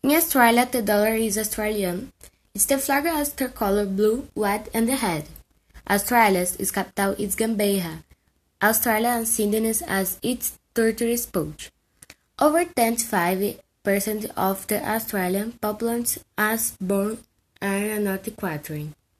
In Australia, the dollar is Australian. Its the flag has the color blue, white, and the head. Australia's capital is Canberra. Australia and Sydney as its territory pouch. Over 25% of the Australian population has born and not equatorial.